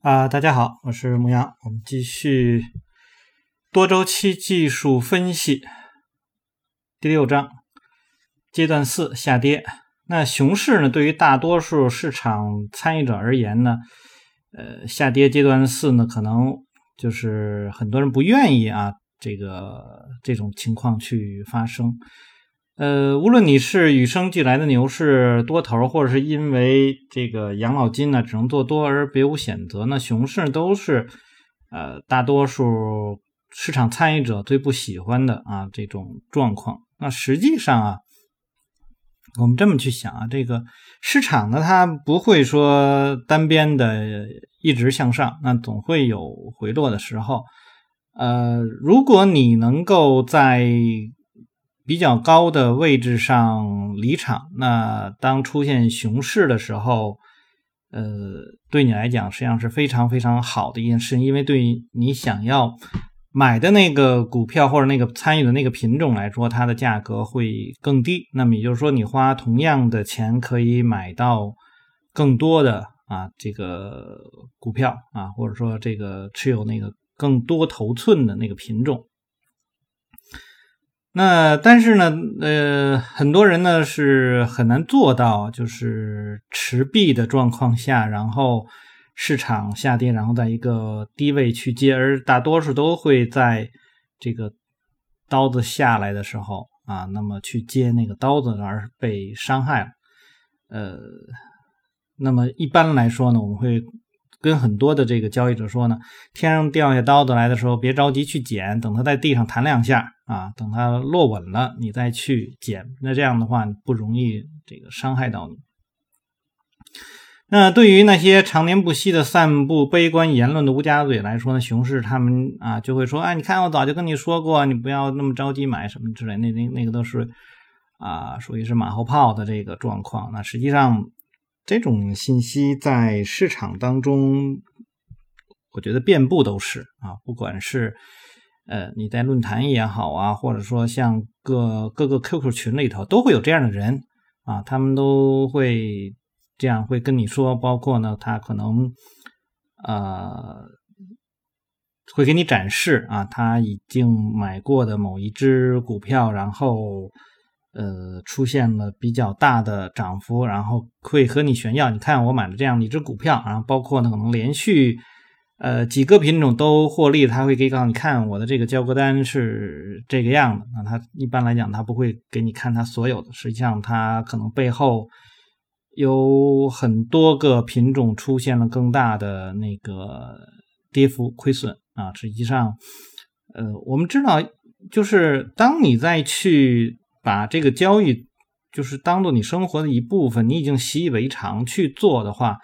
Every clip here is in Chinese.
啊，大家好，我是牧羊，我们继续多周期技术分析第六章阶段四下跌。那熊市呢，对于大多数市场参与者而言呢，呃，下跌阶段四呢，可能就是很多人不愿意啊，这个这种情况去发生。呃，无论你是与生俱来的牛市多头，或者是因为这个养老金呢，只能做多而别无选择，那熊市都是呃大多数市场参与者最不喜欢的啊这种状况。那实际上啊，我们这么去想啊，这个市场呢，它不会说单边的一直向上，那总会有回落的时候。呃，如果你能够在比较高的位置上离场，那当出现熊市的时候，呃，对你来讲实际上是非常非常好的一件事情，因为对你想要买的那个股票或者那个参与的那个品种来说，它的价格会更低。那么也就是说，你花同样的钱可以买到更多的啊这个股票啊，或者说这个持有那个更多头寸的那个品种。那但是呢，呃，很多人呢是很难做到，就是持币的状况下，然后市场下跌，然后在一个低位去接，而大多数都会在这个刀子下来的时候啊，那么去接那个刀子而被伤害了。呃，那么一般来说呢，我们会。跟很多的这个交易者说呢，天上掉下刀子来的时候，别着急去捡，等它在地上弹两下啊，等它落稳了，你再去捡。那这样的话不容易这个伤害到你。那对于那些常年不息的散布悲观言论的乌鸦嘴来说呢，熊市他们啊就会说，哎，你看我早就跟你说过，你不要那么着急买什么之类，那那那个都是啊属于是马后炮的这个状况。那实际上。这种信息在市场当中，我觉得遍布都是啊，不管是呃你在论坛也好啊，或者说像各各个 QQ 群里头，都会有这样的人啊，他们都会这样会跟你说，包括呢，他可能呃会给你展示啊，他已经买过的某一只股票，然后。呃，出现了比较大的涨幅，然后会和你炫耀，你看我买了这样一只股票，然后包括呢可能连续呃几个品种都获利，他会给告诉你看我的这个交割单是这个样的。那他一般来讲他不会给你看他所有的，实际上他可能背后有很多个品种出现了更大的那个跌幅亏损啊。实际上，呃，我们知道就是当你在去。把这个交易就是当做你生活的一部分，你已经习以为常去做的话，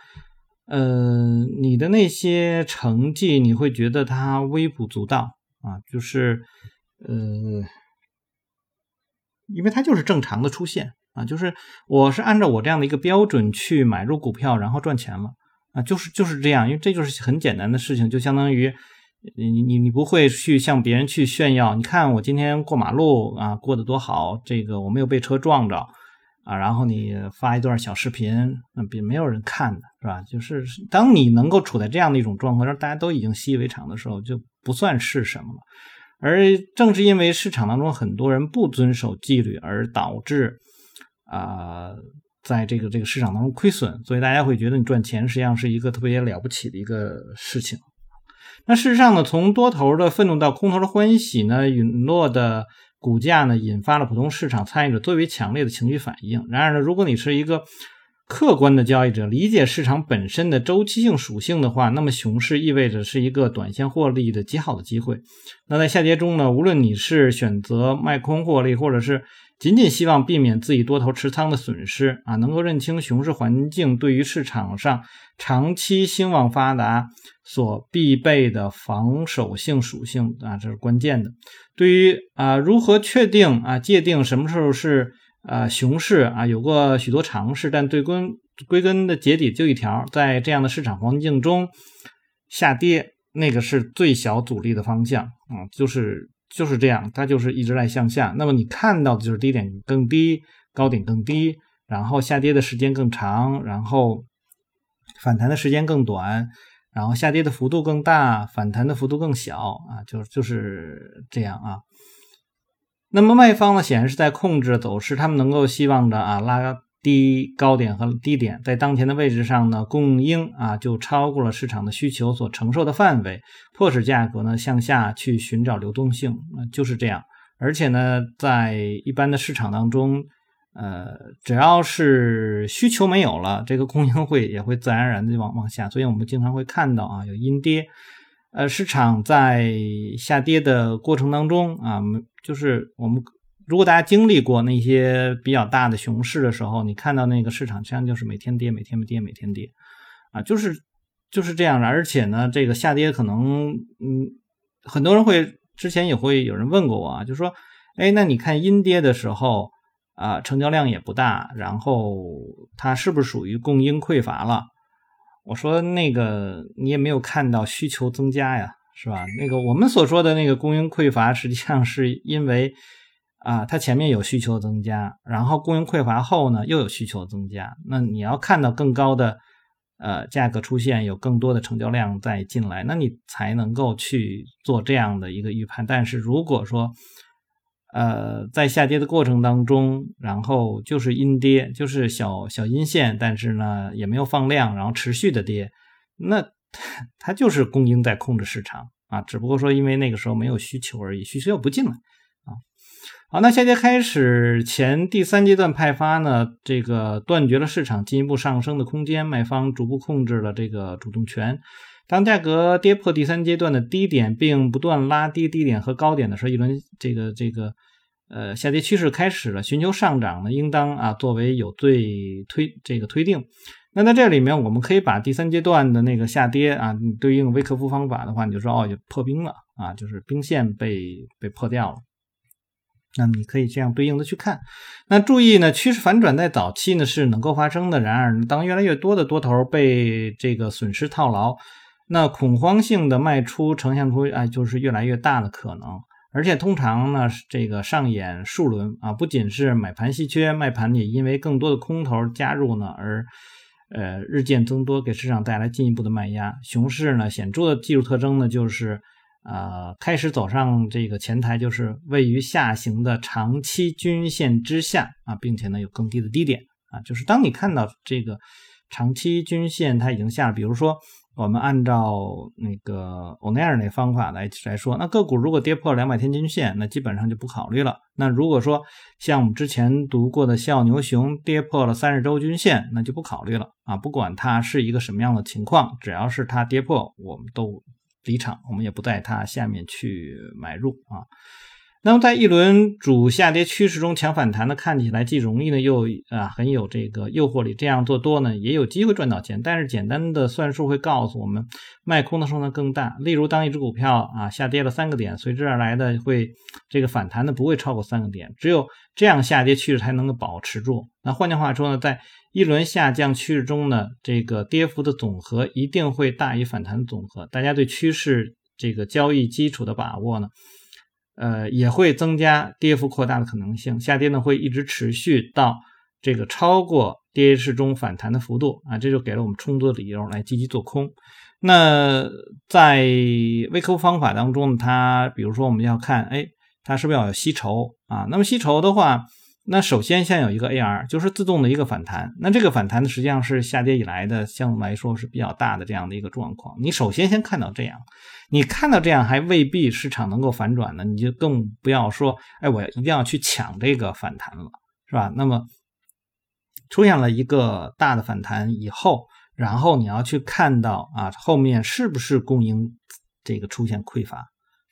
呃，你的那些成绩你会觉得它微不足道啊，就是呃，因为它就是正常的出现啊，就是我是按照我这样的一个标准去买入股票，然后赚钱了啊，就是就是这样，因为这就是很简单的事情，就相当于。你你你不会去向别人去炫耀，你看我今天过马路啊，过得多好，这个我没有被车撞着啊，然后你发一段小视频，那别没有人看的是吧？就是当你能够处在这样的一种状况，让大家都已经习以为常的时候，就不算是什么了。而正是因为市场当中很多人不遵守纪律，而导致啊，在这个这个市场当中亏损，所以大家会觉得你赚钱实际上是一个特别了不起的一个事情。那事实上呢，从多头的愤怒到空头的欢喜呢，陨落的股价呢，引发了普通市场参与者最为强烈的情绪反应。然而呢，如果你是一个客观的交易者，理解市场本身的周期性属性的话，那么熊市意味着是一个短线获利的极好的机会。那在下跌中呢，无论你是选择卖空获利，或者是仅仅希望避免自己多头持仓的损失啊，能够认清熊市环境对于市场上长期兴旺发达所必备的防守性属性啊，这是关键的。对于啊，如何确定啊，界定什么时候是。啊，熊市啊，有过许多尝试，但对根归根的结底就一条，在这样的市场环境中下跌，那个是最小阻力的方向啊，就是就是这样，它就是一直在向下。那么你看到的就是低点更低，高点更低，然后下跌的时间更长，然后反弹的时间更短，然后下跌的幅度更大，反弹的幅度更小啊，就就是这样啊。那么卖方呢，显然是在控制走势，他们能够希望着啊拉低高点和低点，在当前的位置上呢，供应啊就超过了市场的需求所承受的范围，迫使价格呢向下去寻找流动性，啊就是这样。而且呢，在一般的市场当中。呃，只要是需求没有了，这个供应会也会自然而然的往往下，所以我们经常会看到啊，有阴跌。呃，市场在下跌的过程当中啊，就是我们如果大家经历过那些比较大的熊市的时候，你看到那个市场实际上就是每天跌，每天跌，每天跌，啊，就是就是这样的。而且呢，这个下跌可能，嗯，很多人会之前也会有人问过我啊，就说，哎，那你看阴跌的时候。啊，成交量也不大，然后它是不是属于供应匮乏了？我说那个你也没有看到需求增加呀，是吧？那个我们所说的那个供应匮乏，实际上是因为啊，它前面有需求增加，然后供应匮乏后呢又有需求增加。那你要看到更高的呃价格出现，有更多的成交量再进来，那你才能够去做这样的一个预判。但是如果说，呃，在下跌的过程当中，然后就是阴跌，就是小小阴线，但是呢也没有放量，然后持续的跌，那它就是供应在控制市场啊，只不过说因为那个时候没有需求而已，需求又不进来。好，那下跌开始前第三阶段派发呢，这个断绝了市场进一步上升的空间，卖方逐步控制了这个主动权。当价格跌破第三阶段的低点，并不断拉低低点和高点的时候，一轮这个这个呃下跌趋势开始了。寻求上涨呢，应当啊作为有罪推这个推定。那在这里面，我们可以把第三阶段的那个下跌啊，对应微克夫方法的话，你就说哦，就破冰了啊，就是冰线被被破掉了。那你可以这样对应的去看。那注意呢，趋势反转在早期呢是能够发生的。然而，当越来越多的多头被这个损失套牢。那恐慌性的卖出呈现出哎，就是越来越大的可能，而且通常呢，这个上演数轮啊，不仅是买盘稀缺，卖盘也因为更多的空头加入呢而呃日渐增多，给市场带来进一步的卖压。熊市呢，显著的技术特征呢，就是呃开始走上这个前台，就是位于下行的长期均线之下啊，并且呢有更低的低点啊，就是当你看到这个长期均线它已经下，比如说。我们按照那个欧奈尔那方法来来说，那个股如果跌破两百天均线，那基本上就不考虑了。那如果说像我们之前读过的笑牛熊跌破了三十周均线，那就不考虑了啊！不管它是一个什么样的情况，只要是它跌破，我们都离场，我们也不在它下面去买入啊。那么在一轮主下跌趋势中抢反弹呢，看起来既容易呢，又啊很有这个诱惑力。这样做多呢，也有机会赚到钱。但是简单的算术会告诉我们，卖空的胜算更大。例如，当一只股票啊下跌了三个点，随之而来的会这个反弹呢不会超过三个点。只有这样下跌趋势才能够保持住。那换句话说呢，在一轮下降趋势中呢，这个跌幅的总和一定会大于反弹的总和。大家对趋势这个交易基础的把握呢？呃，也会增加跌幅扩大的可能性，下跌呢会一直持续到这个超过跌势中反弹的幅度啊，这就给了我们充足的理由来积极做空。那在微客户方法当中呢，它比如说我们要看，哎，它是不是要有吸筹啊？那么吸筹的话。那首先先有一个 AR，就是自动的一个反弹。那这个反弹呢，实际上是下跌以来的相对来说是比较大的这样的一个状况。你首先先看到这样，你看到这样还未必市场能够反转呢，你就更不要说，哎，我一定要去抢这个反弹了，是吧？那么出现了一个大的反弹以后，然后你要去看到啊，后面是不是供应这个出现匮乏？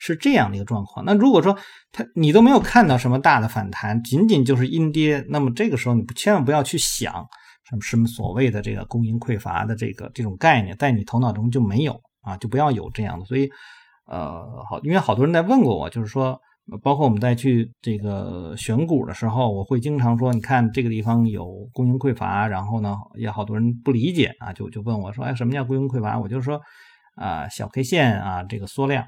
是这样的一个状况。那如果说它你都没有看到什么大的反弹，仅仅就是阴跌，那么这个时候你不千万不要去想什么什么所谓的这个供应匮乏的这个这种概念，在你头脑中就没有啊，就不要有这样的。所以，呃，好，因为好多人在问过我，就是说，包括我们在去这个选股的时候，我会经常说，你看这个地方有供应匮乏，然后呢，也好多人不理解啊，就就问我说，哎，什么叫供应匮乏？我就说，啊，小 K 线啊，这个缩量。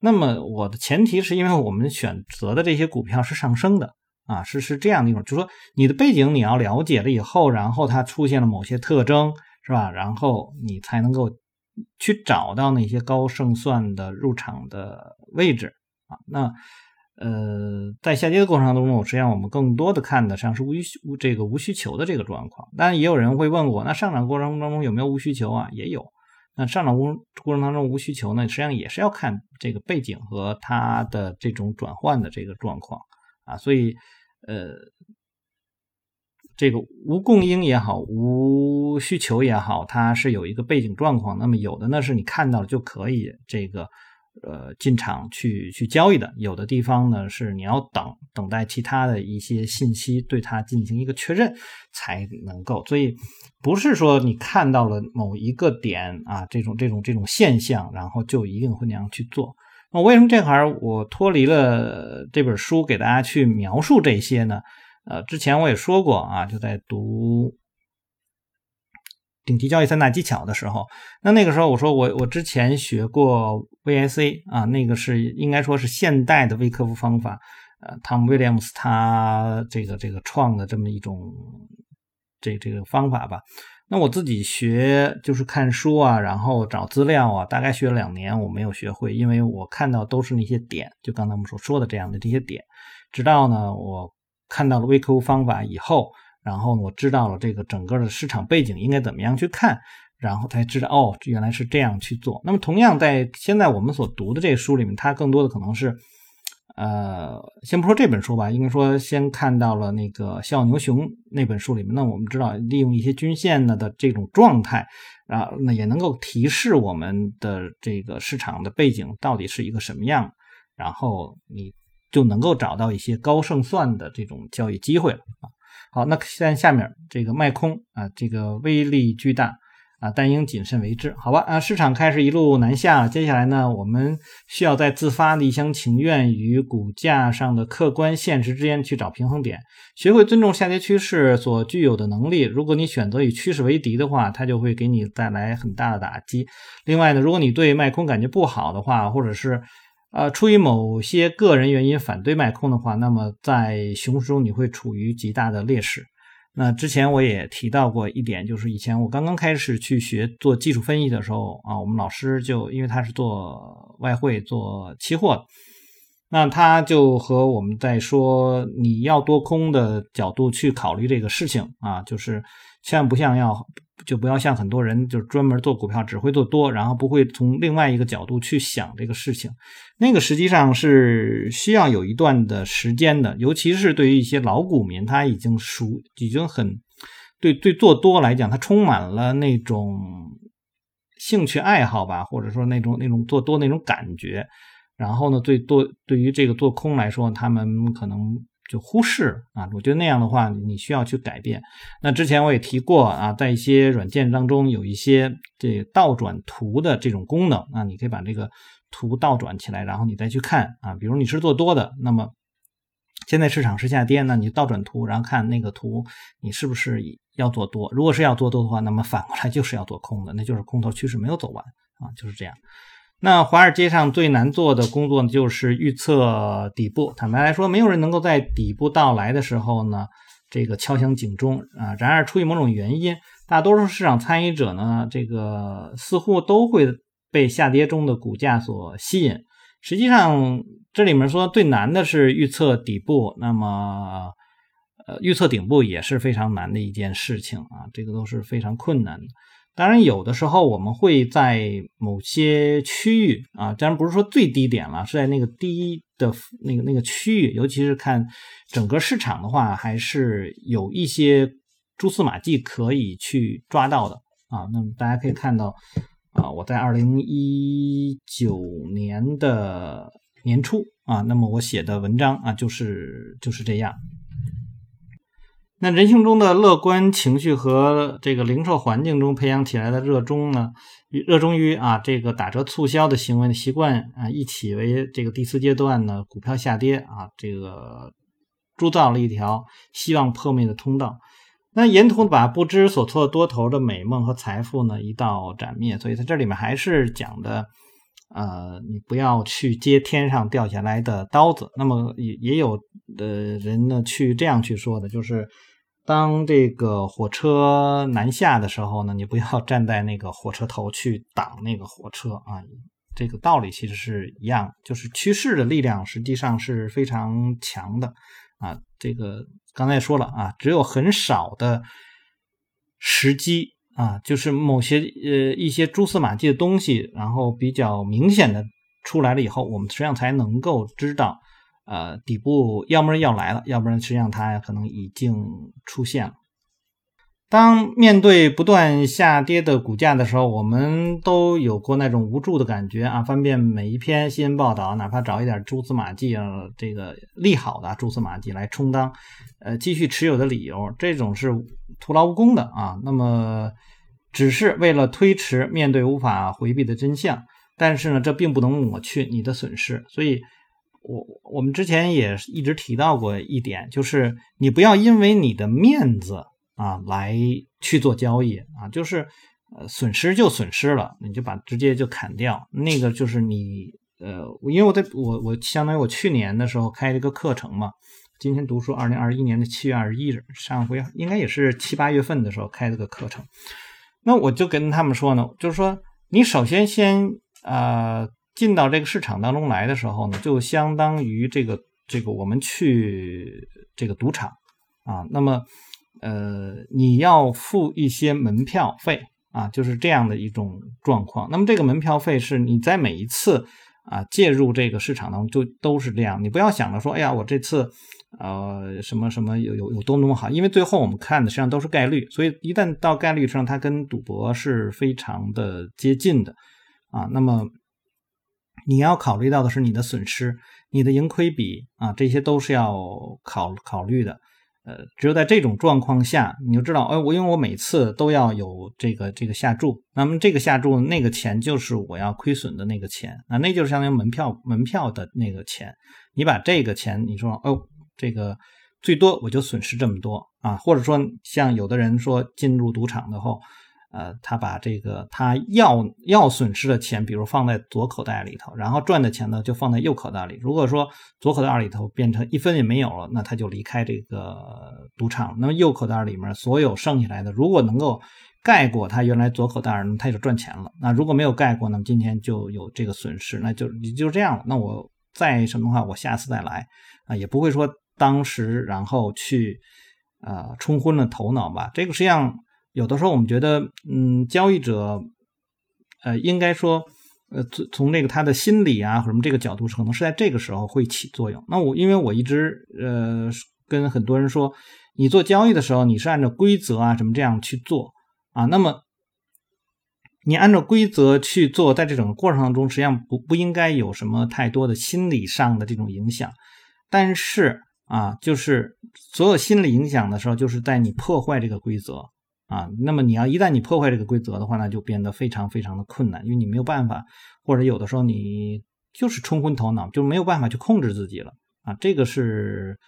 那么我的前提是因为我们选择的这些股票是上升的啊，是是这样的一种，就是说你的背景你要了解了以后，然后它出现了某些特征，是吧？然后你才能够去找到那些高胜算的入场的位置啊。那呃，在下跌的过程当中，实际上我们更多的看的实际上是无需这个无需求的这个状况。当然，也有人会问我，那上涨过程当中有没有无需求啊？也有。那上涨过过程当中无需求呢，实际上也是要看这个背景和它的这种转换的这个状况啊。所以，呃。这个无供应也好，无需求也好，它是有一个背景状况。那么有的呢是你看到了就可以这个呃进场去去交易的，有的地方呢是你要等等待其他的一些信息对它进行一个确认才能够。所以不是说你看到了某一个点啊这种这种这种现象，然后就一定会那样去做。那为什么这块我脱离了这本书给大家去描述这些呢？呃，之前我也说过啊，就在读顶级交易三大技巧的时候，那那个时候我说我我之前学过 VIC 啊，那个是应该说是现代的微客服方法，呃，Tom Williams 他这个这个创的这么一种这这个方法吧。那我自己学就是看书啊，然后找资料啊，大概学了两年，我没有学会，因为我看到都是那些点，就刚才我们所说的这样的这些点，直到呢我。看到了微客服方法以后，然后我知道了这个整个的市场背景应该怎么样去看，然后才知道哦，原来是这样去做。那么同样在现在我们所读的这个书里面，它更多的可能是，呃，先不说这本书吧，应该说先看到了那个《笑牛熊》那本书里面，那我们知道利用一些均线呢的这种状态，啊，那也能够提示我们的这个市场的背景到底是一个什么样，然后你。就能够找到一些高胜算的这种交易机会了啊。好，那现在下面这个卖空啊，这个威力巨大啊，但应谨慎为之。好吧啊，市场开始一路南下，接下来呢，我们需要在自发的一厢情愿与股价上的客观现实之间去找平衡点，学会尊重下跌趋势所具有的能力。如果你选择与趋势为敌的话，它就会给你带来很大的打击。另外呢，如果你对卖空感觉不好的话，或者是呃，出于某些个人原因反对卖空的话，那么在熊市中你会处于极大的劣势。那之前我也提到过一点，就是以前我刚刚开始去学做技术分析的时候啊，我们老师就因为他是做外汇、做期货，那他就和我们在说，你要多空的角度去考虑这个事情啊，就是千万不像要。就不要像很多人，就是专门做股票只会做多，然后不会从另外一个角度去想这个事情。那个实际上是需要有一段的时间的，尤其是对于一些老股民，他已经熟，已经很对对做多来讲，他充满了那种兴趣爱好吧，或者说那种那种做多那种感觉。然后呢，对多对于这个做空来说，他们可能。就忽视啊，我觉得那样的话，你需要去改变。那之前我也提过啊，在一些软件当中有一些这倒转图的这种功能啊，你可以把这个图倒转起来，然后你再去看啊。比如你是做多的，那么现在市场是下跌，那你倒转图，然后看那个图，你是不是要做多？如果是要做多的话，那么反过来就是要做空的，那就是空头趋势没有走完啊，就是这样。那华尔街上最难做的工作呢，就是预测底部。坦白来说，没有人能够在底部到来的时候呢，这个敲响警钟啊。然而，出于某种原因，大多数市场参与者呢，这个似乎都会被下跌中的股价所吸引。实际上，这里面说最难的是预测底部，那么，呃，预测顶部也是非常难的一件事情啊，这个都是非常困难的。当然，有的时候我们会在某些区域啊，当然不是说最低点了，是在那个低的那个那个区域，尤其是看整个市场的话，还是有一些蛛丝马迹可以去抓到的啊。那么大家可以看到啊，我在二零一九年的年初啊，那么我写的文章啊，就是就是这样。那人性中的乐观情绪和这个零售环境中培养起来的热衷呢，热衷于啊这个打折促销的行为的习惯啊，一起为这个第四阶段呢股票下跌啊这个铸造了一条希望破灭的通道。那沿途把不知所措多头的美梦和财富呢一道斩灭。所以在这里面还是讲的，呃，你不要去接天上掉下来的刀子。那么也也有的人呢去这样去说的，就是。当这个火车南下的时候呢，你不要站在那个火车头去挡那个火车啊。这个道理其实是一样，就是趋势的力量实际上是非常强的啊。这个刚才说了啊，只有很少的时机啊，就是某些呃一些蛛丝马迹的东西，然后比较明显的出来了以后，我们实际上才能够知道，呃，底部要么要来了，要不然实际上它可能已经出现了。当面对不断下跌的股价的时候，我们都有过那种无助的感觉啊！翻遍每一篇新闻报道，哪怕找一点蛛丝马迹啊，这个利好的蛛丝马迹来充当，呃，继续持有的理由，这种是徒劳无功的啊！那么，只是为了推迟面对无法回避的真相，但是呢，这并不能抹去你的损失。所以，我我们之前也一直提到过一点，就是你不要因为你的面子。啊，来去做交易啊，就是呃损失就损失了，你就把直接就砍掉。那个就是你呃，因为我在我我相当于我去年的时候开了一个课程嘛，今天读书二零二一年的七月二十一日，上回应该也是七八月份的时候开了个课程。那我就跟他们说呢，就是说你首先先呃进到这个市场当中来的时候呢，就相当于这个这个我们去这个赌场啊，那么。呃，你要付一些门票费啊，就是这样的一种状况。那么这个门票费是你在每一次啊介入这个市场当中就都是这样。你不要想着说，哎呀，我这次呃什么什么有有有多么好，因为最后我们看的实际上都是概率，所以一旦到概率上，它跟赌博是非常的接近的啊。那么你要考虑到的是你的损失、你的盈亏比啊，这些都是要考考虑的。呃，只有在这种状况下，你就知道，哎，我因为我每次都要有这个这个下注，那么这个下注那个钱就是我要亏损的那个钱，啊，那就是相当于门票门票的那个钱。你把这个钱，你说，哦，这个最多我就损失这么多啊，或者说像有的人说进入赌场的后。呃，他把这个他要要损失的钱，比如放在左口袋里头，然后赚的钱呢就放在右口袋里。如果说左口袋里头变成一分也没有了，那他就离开这个赌场。那么右口袋里面所有剩下来的，如果能够盖过他原来左口袋，那他就赚钱了。那如果没有盖过，那么今天就有这个损失，那就你就这样了。那我再什么的话，我下次再来啊，也不会说当时然后去呃冲昏了头脑吧。这个实际上。有的时候我们觉得，嗯，交易者，呃，应该说，呃，从从那个他的心理啊，什么这个角度，可能是在这个时候会起作用。那我因为我一直呃跟很多人说，你做交易的时候，你是按照规则啊什么这样去做啊，那么你按照规则去做，在这整个过程当中，实际上不不应该有什么太多的心理上的这种影响，但是啊，就是所有心理影响的时候，就是在你破坏这个规则。啊，那么你要一旦你破坏这个规则的话，那就变得非常非常的困难，因为你没有办法，或者有的时候你就是冲昏头脑，就没有办法去控制自己了啊，这个是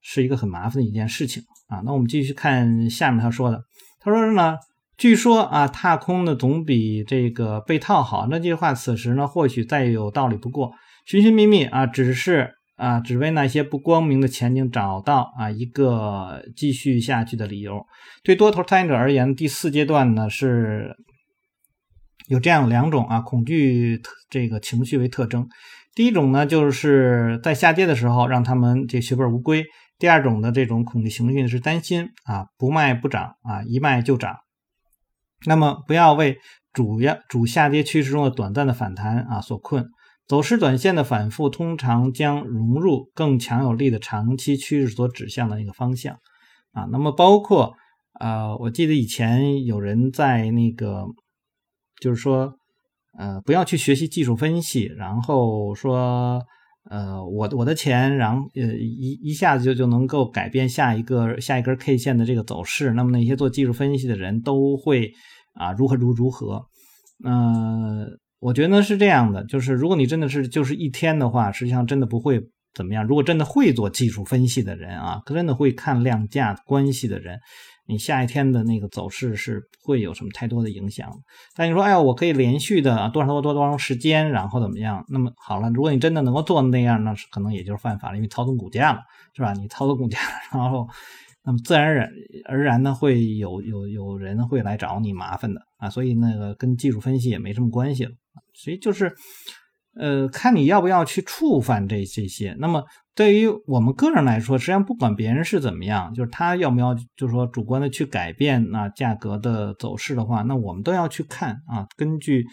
是一个很麻烦的一件事情啊。那我们继续看下面他说的，他说呢，据说啊，踏空的总比这个被套好，那句话此时呢或许再有道理不过，寻寻觅觅啊，只是。啊，只为那些不光明的前景找到啊一个继续下去的理由。对多头参与者而言，第四阶段呢是有这样两种啊恐惧这个情绪为特征。第一种呢就是在下跌的时候让他们这血本无归。第二种的这种恐惧情绪是担心啊不卖不涨啊一卖就涨。那么不要为主要主下跌趋势中的短暂的反弹啊所困。走势短线的反复通常将融入更强有力的长期趋势所指向的那个方向啊。那么包括呃，我记得以前有人在那个就是说呃，不要去学习技术分析，然后说呃，我我的钱，然后呃一一下子就就能够改变下一个下一根 K 线的这个走势。那么那些做技术分析的人都会啊如何如如何，嗯。我觉得是这样的，就是如果你真的是就是一天的话，实际上真的不会怎么样。如果真的会做技术分析的人啊，真的会看量价关系的人，你下一天的那个走势是不会有什么太多的影响。但你说，哎呀，我可以连续的多少多多多长时间，然后怎么样？那么好了，如果你真的能够做那样，那是可能也就是犯法了，因为操纵股价了，是吧？你操纵股价，然后。那么自然而然而然呢会有有有人会来找你麻烦的啊，所以那个跟技术分析也没什么关系了，所以就是。呃，看你要不要去触犯这这些。那么对于我们个人来说，实际上不管别人是怎么样，就是他要不要，就是说主观的去改变那价格的走势的话，那我们都要去看啊。根据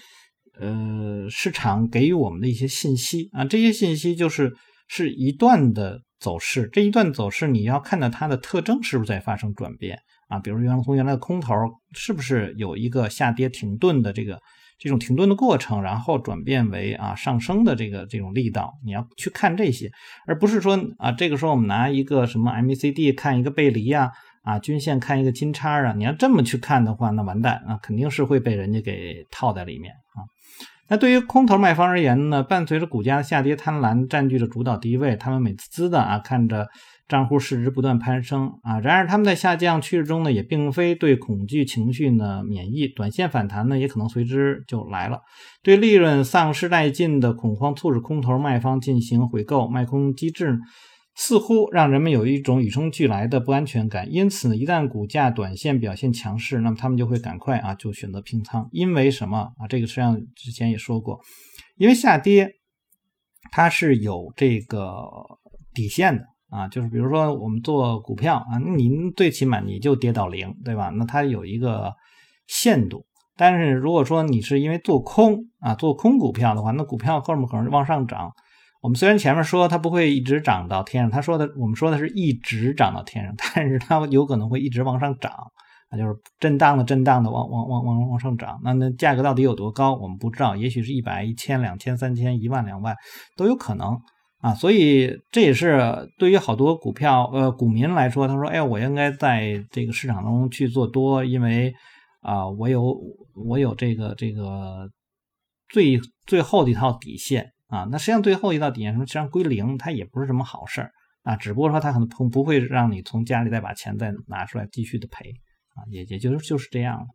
呃市场给予我们的一些信息啊，这些信息就是是一段的走势。这一段走势你要看到它的特征是不是在发生转变啊？比如原从原来的空头是不是有一个下跌停顿的这个。这种停顿的过程，然后转变为啊上升的这个这种力道，你要去看这些，而不是说啊这个时候我们拿一个什么 MACD 看一个背离呀，啊均线看一个金叉啊，你要这么去看的话，那完蛋啊，肯定是会被人家给套在里面。那对于空头卖方而言呢，伴随着股价的下跌，贪婪占据着主导地位，他们美滋滋的啊看着。账户市值不断攀升啊，然而他们在下降趋势中呢，也并非对恐惧情绪呢免疫，短线反弹呢也可能随之就来了。对利润丧失殆尽的恐慌，促使空头卖方进行回购卖空机制，似乎让人们有一种与生俱来的不安全感。因此呢，一旦股价短线表现强势，那么他们就会赶快啊就选择平仓。因为什么啊？这个实际上之前也说过，因为下跌它是有这个底线的。啊，就是比如说我们做股票啊，您最起码你就跌到零，对吧？那它有一个限度。但是如果说你是因为做空啊，做空股票的话，那股票后面可能往上涨。我们虽然前面说它不会一直涨到天上，他说的我们说的是一直涨到天上，但是它有可能会一直往上涨啊，就是震荡的震荡的往往往往往上涨。那那价格到底有多高，我们不知道，也许是一百、一千、两千、三千、一万、两万都有可能。啊，所以这也是对于好多股票呃股民来说，他说：“哎，我应该在这个市场中去做多，因为啊，我有我有这个这个最最后的一套底线啊。那实际上最后一道底线什么，实际上归零，它也不是什么好事儿啊。只不过说它可能不不会让你从家里再把钱再拿出来继续的赔啊，也也就是就是这样了。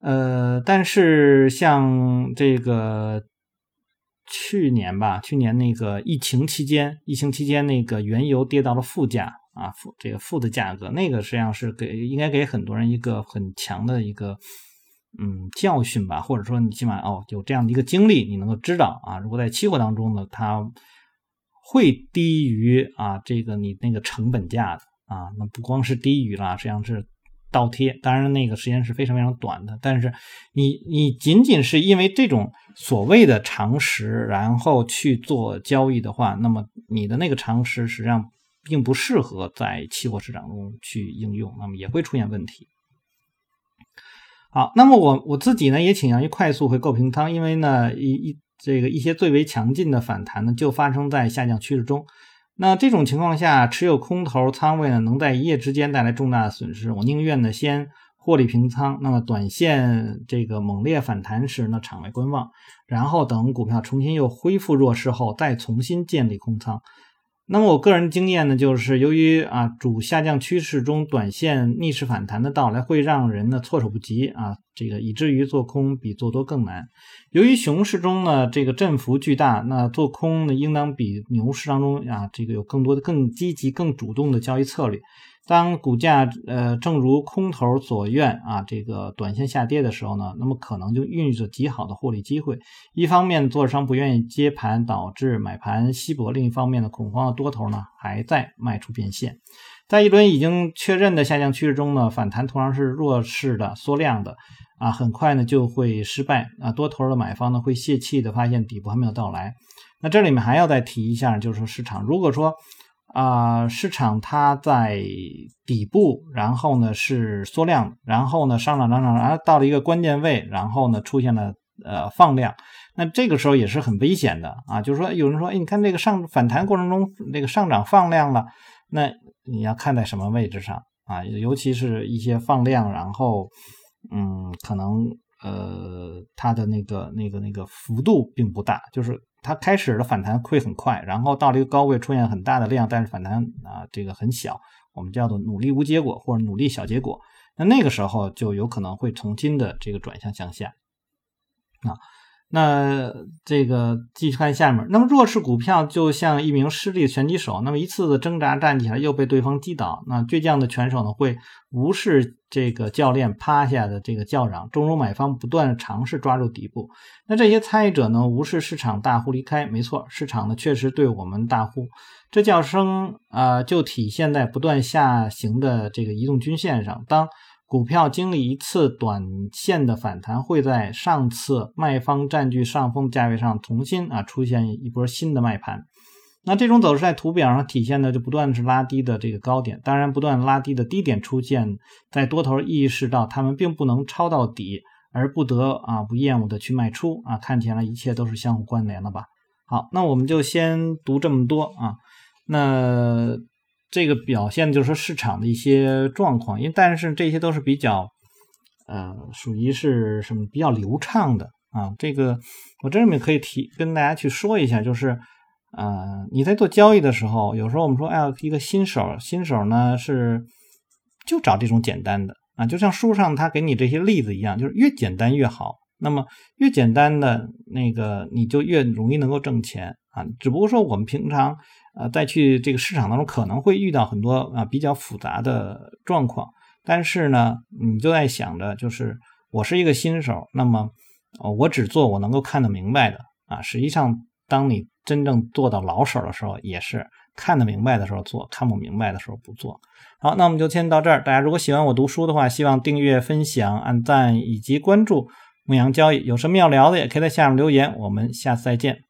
呃，但是像这个。去年吧，去年那个疫情期间，疫情期间那个原油跌到了负价啊，负这个负的价格，那个实际上是给应该给很多人一个很强的一个嗯教训吧，或者说你起码哦有这样的一个经历，你能够知道啊，如果在期货当中呢，它会低于啊这个你那个成本价的啊，那不光是低于了，实际上是。倒贴，当然那个时间是非常非常短的，但是你你仅仅是因为这种所谓的常识，然后去做交易的话，那么你的那个常识实际上并不适合在期货市场中去应用，那么也会出现问题。好，那么我我自己呢也倾向于快速回购平仓，因为呢一一这个一些最为强劲的反弹呢就发生在下降趋势中。那这种情况下，持有空头仓位呢，能在一夜之间带来重大的损失。我宁愿呢先获利平仓，那么短线这个猛烈反弹时呢，场外观望，然后等股票重新又恢复弱势后，再重新建立空仓。那么我个人经验呢，就是由于啊主下降趋势中短线逆势反弹的到来，会让人呢措手不及啊，这个以至于做空比做多更难。由于熊市中呢这个振幅巨大，那做空呢应当比牛市当中啊这个有更多的更积极、更主动的交易策略。当股价呃正如空头所愿啊，这个短线下跌的时候呢，那么可能就孕育着极好的获利机会。一方面，做商不愿意接盘，导致买盘稀薄；另一方面呢，恐慌的多头呢还在卖出变现。在一轮已经确认的下降趋势中呢，反弹通常是弱势的、缩量的啊，很快呢就会失败啊。多头的买方呢会泄气的，发现底部还没有到来。那这里面还要再提一下，就是说市场如果说。啊，市场它在底部，然后呢是缩量，然后呢上涨上涨，然后到了一个关键位，然后呢出现了呃放量，那这个时候也是很危险的啊。就是说，有人说，哎，你看这个上反弹过程中，这个上涨放量了，那你要看在什么位置上啊？尤其是一些放量，然后嗯，可能呃它的那个那个那个幅度并不大，就是。它开始的反弹会很快，然后到了一个高位出现很大的量，但是反弹啊这个很小，我们叫做努力无结果或者努力小结果。那那个时候就有可能会重新的这个转向向下啊。那这个继续看下面，那么弱势股票就像一名失利的拳击手，那么一次次挣扎站起来又被对方击倒，那倔强的拳手呢会无视这个教练趴下的这个叫嚷，中如买方不断尝试抓住底部，那这些参与者呢无视市场大呼离开，没错，市场呢确实对我们大呼，这叫声啊就体现在不断下行的这个移动均线上，当。股票经历一次短线的反弹，会在上次卖方占据上风价位上重新啊出现一波新的卖盘。那这种走势在图表上体现的就不断是拉低的这个高点，当然不断拉低的低点出现在多头意识到他们并不能抄到底，而不得啊不厌恶的去卖出啊，看起来一切都是相互关联的吧。好，那我们就先读这么多啊，那。这个表现就是说市场的一些状况，因为但是这些都是比较，呃，属于是什么比较流畅的啊。这个我这里面可以提跟大家去说一下，就是，呃，你在做交易的时候，有时候我们说，哎呀，一个新手，新手呢是就找这种简单的啊，就像书上他给你这些例子一样，就是越简单越好。那么越简单的那个，你就越容易能够挣钱啊。只不过说我们平常。呃，再去这个市场当中可能会遇到很多啊比较复杂的状况，但是呢，你就在想着，就是我是一个新手，那么我只做我能够看得明白的啊。实际上，当你真正做到老手的时候，也是看得明白的时候做，看不明白的时候不做。好，那我们就先到这儿。大家如果喜欢我读书的话，希望订阅、分享、按赞以及关注牧羊交易。有什么要聊的，也可以在下面留言。我们下次再见。